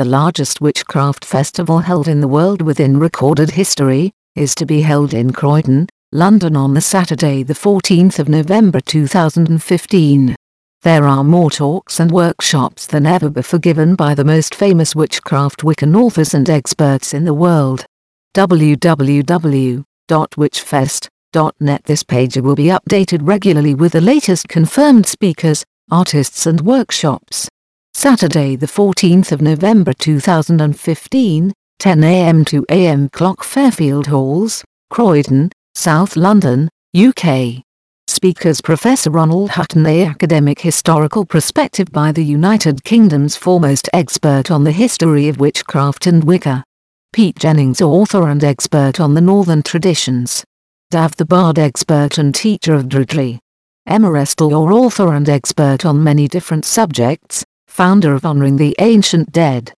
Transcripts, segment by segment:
the largest witchcraft festival held in the world within recorded history, is to be held in Croydon, London on the Saturday the 14th of November 2015. There are more talks and workshops than ever before given by the most famous witchcraft Wiccan authors and experts in the world. www.witchfest.net This page will be updated regularly with the latest confirmed speakers, artists and workshops. Saturday the 14th of November 2015, 10 a.m. to a.m. Clock Fairfield Halls, Croydon, South London, UK. Speakers Professor Ronald Hutton A academic historical perspective by the United Kingdom's foremost expert on the history of witchcraft and Wicca. Pete Jennings author and expert on the northern traditions. Damh the Bard expert and teacher of Druidry. Emma Restall author and expert on many different subjects, founder of Honoring the Ancient Dead.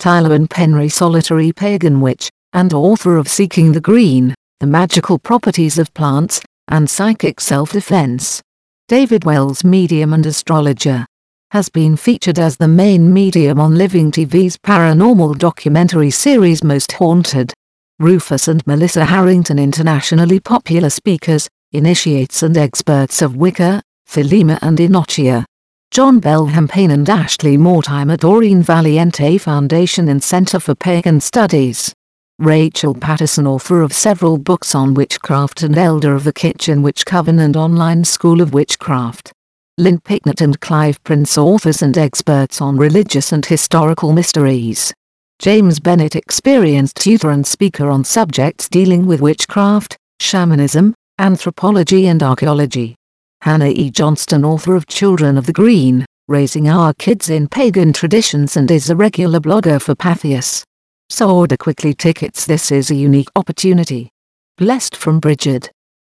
Tylluan Penry solitary pagan witch, and author of Seeking the Green, The Magical Properties of Plants, and Psychic Self-Defense. David Wells medium and astrologer. Has been featured as the main medium on Living TV's paranormal documentary series Most Haunted. Rufus and Melissa Harrington internationally popular speakers, initiates and experts of Wicca, Thelema and Enochian. John Belham-Payne and Ashley Mortimer Doreen Valiente Foundation and Center for Pagan Studies. Rachel Patterson author of several books on witchcraft and elder of the Kitchen Witch Coven and online school of witchcraft. Lynn Picknett and Clive Prince authors and experts on religious and historical mysteries. James Bennett experienced tutor and speaker on subjects dealing with witchcraft, shamanism, anthropology and archaeology. Hannah E. Johnston author of Children of the Green, Raising Our Kids in Pagan Traditions and is a regular blogger for Patheos. So order quickly tickets this is a unique opportunity. Blessed from Brighid.